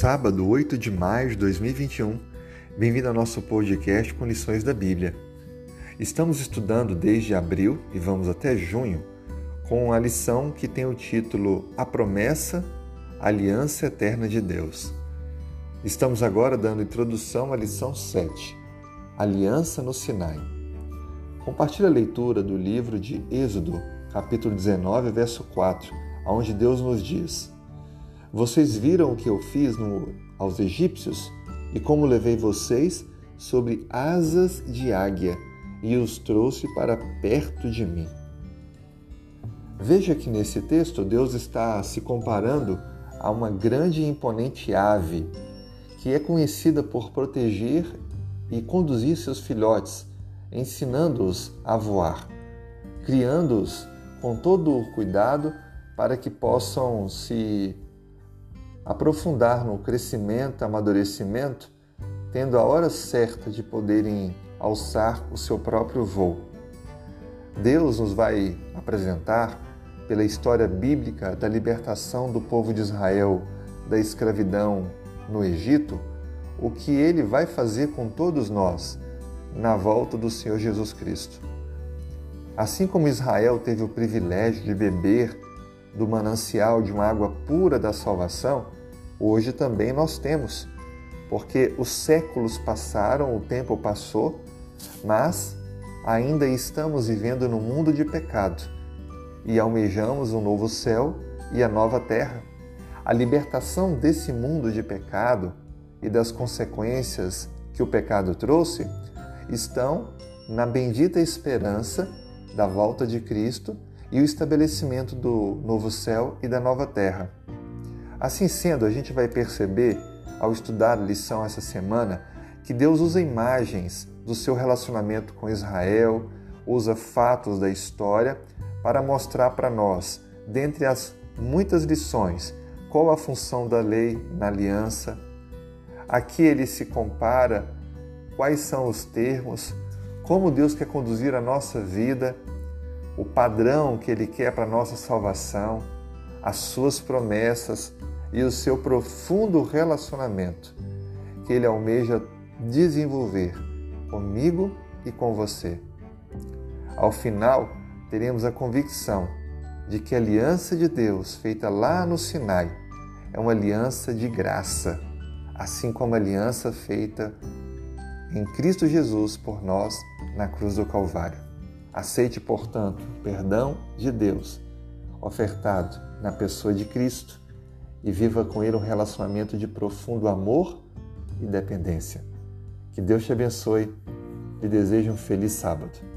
sábado, 8 de maio de 2021. Bem-vindo ao nosso podcast com lições da Bíblia. Estamos estudando desde abril e vamos até junho com a lição que tem o título A Promessa, Aliança Eterna de Deus. Estamos agora dando introdução à lição 7, Aliança no Sinai. Compartilhe a leitura do livro de Êxodo, capítulo 19, verso 4, onde Deus nos diz: vocês viram o que eu fiz no, aos egípcios e como levei vocês sobre asas de águia e os trouxe para perto de mim. Veja que nesse texto Deus está se comparando a uma grande e imponente ave que é conhecida por proteger e conduzir seus filhotes, ensinando-os a voar, criando-os com todo o cuidado para que possam se aprofundar no crescimento, amadurecimento, tendo a hora certa de poderem alçar o seu próprio voo. Deus nos vai apresentar, pela história bíblica da libertação do povo de Israel da escravidão no Egito, o que ele vai fazer com todos nós na volta do Senhor Jesus Cristo. Assim como Israel teve o privilégio de beber do manancial de uma água pura da salvação, hoje também nós temos, porque os séculos passaram, o tempo passou, mas ainda estamos vivendo no mundo de pecado e almejamos um novo céu e a nova terra. A libertação desse mundo de pecado e das consequências que o pecado trouxe estão na bendita esperança da volta de Cristo e o estabelecimento do novo céu e da nova terra. Assim sendo, a gente vai perceber, ao estudar a lição essa semana, que Deus usa imagens do seu relacionamento com Israel, usa fatos da história para mostrar para nós, dentre as muitas lições, qual a função da lei na aliança. Aqui ele se compara quais são os termos, como Deus quer conduzir a nossa vida, o padrão que ele quer para a nossa salvação, as suas promessas, e o seu profundo relacionamento que ele almeja desenvolver comigo e com você. Ao final, teremos a convicção de que a aliança de Deus feita lá no Sinai é uma aliança de graça, assim como a aliança feita em Cristo Jesus por nós na cruz do Calvário. Aceite, portanto, o perdão de Deus ofertado na pessoa de Cristo e viva com Ele um relacionamento de profundo amor e dependência. Que Deus te abençoe e desejo um feliz sábado.